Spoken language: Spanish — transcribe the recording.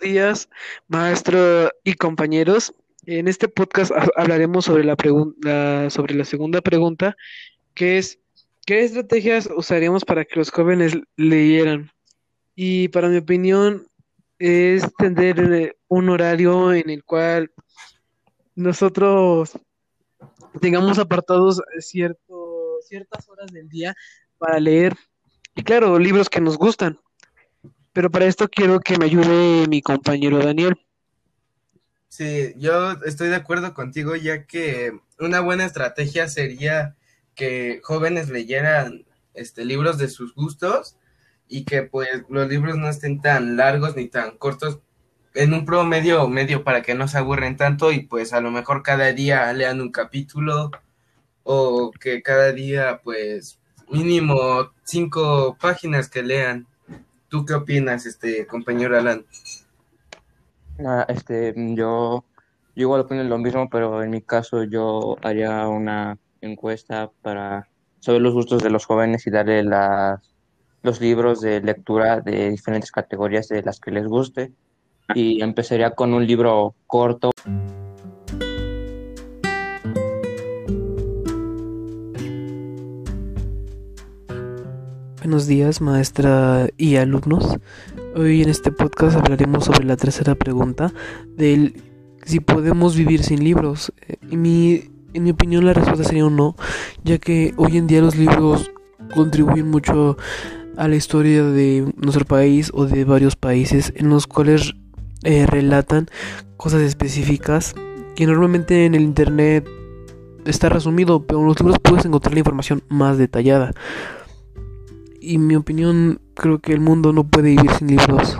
días, maestro y compañeros. En este podcast ha- hablaremos sobre la sobre la segunda pregunta, que es, ¿qué estrategias usaríamos para que los jóvenes leyeran? Y para mi opinión, es tener eh, un horario en el cual nosotros tengamos apartados cierto, ciertas horas del día para leer. Y claro, libros que nos gustan. Pero para esto quiero que me ayude mi compañero Daniel. Sí, yo estoy de acuerdo contigo, ya que una buena estrategia sería que jóvenes leyeran este, libros de sus gustos y que pues los libros no estén tan largos ni tan cortos en un promedio medio para que no se aburren tanto y pues a lo mejor cada día lean un capítulo o que cada día pues mínimo cinco páginas que lean. ¿Tú qué opinas, este compañero Alan? Ah, este, yo, yo igual opino lo mismo, pero en mi caso yo haría una encuesta para saber los gustos de los jóvenes y darle las, los libros de lectura de diferentes categorías de las que les guste. Y empezaría con un libro corto. Buenos días, maestra y alumnos. Hoy en este podcast hablaremos sobre la tercera pregunta del si podemos vivir sin libros. Eh, En mi, en mi opinión la respuesta sería un no, ya que hoy en día los libros contribuyen mucho a la historia de nuestro país o de varios países en los cuales eh, relatan cosas específicas que normalmente en el internet está resumido, pero en los libros puedes encontrar la información más detallada. Y en mi opinión, creo que el mundo no puede vivir sin libros.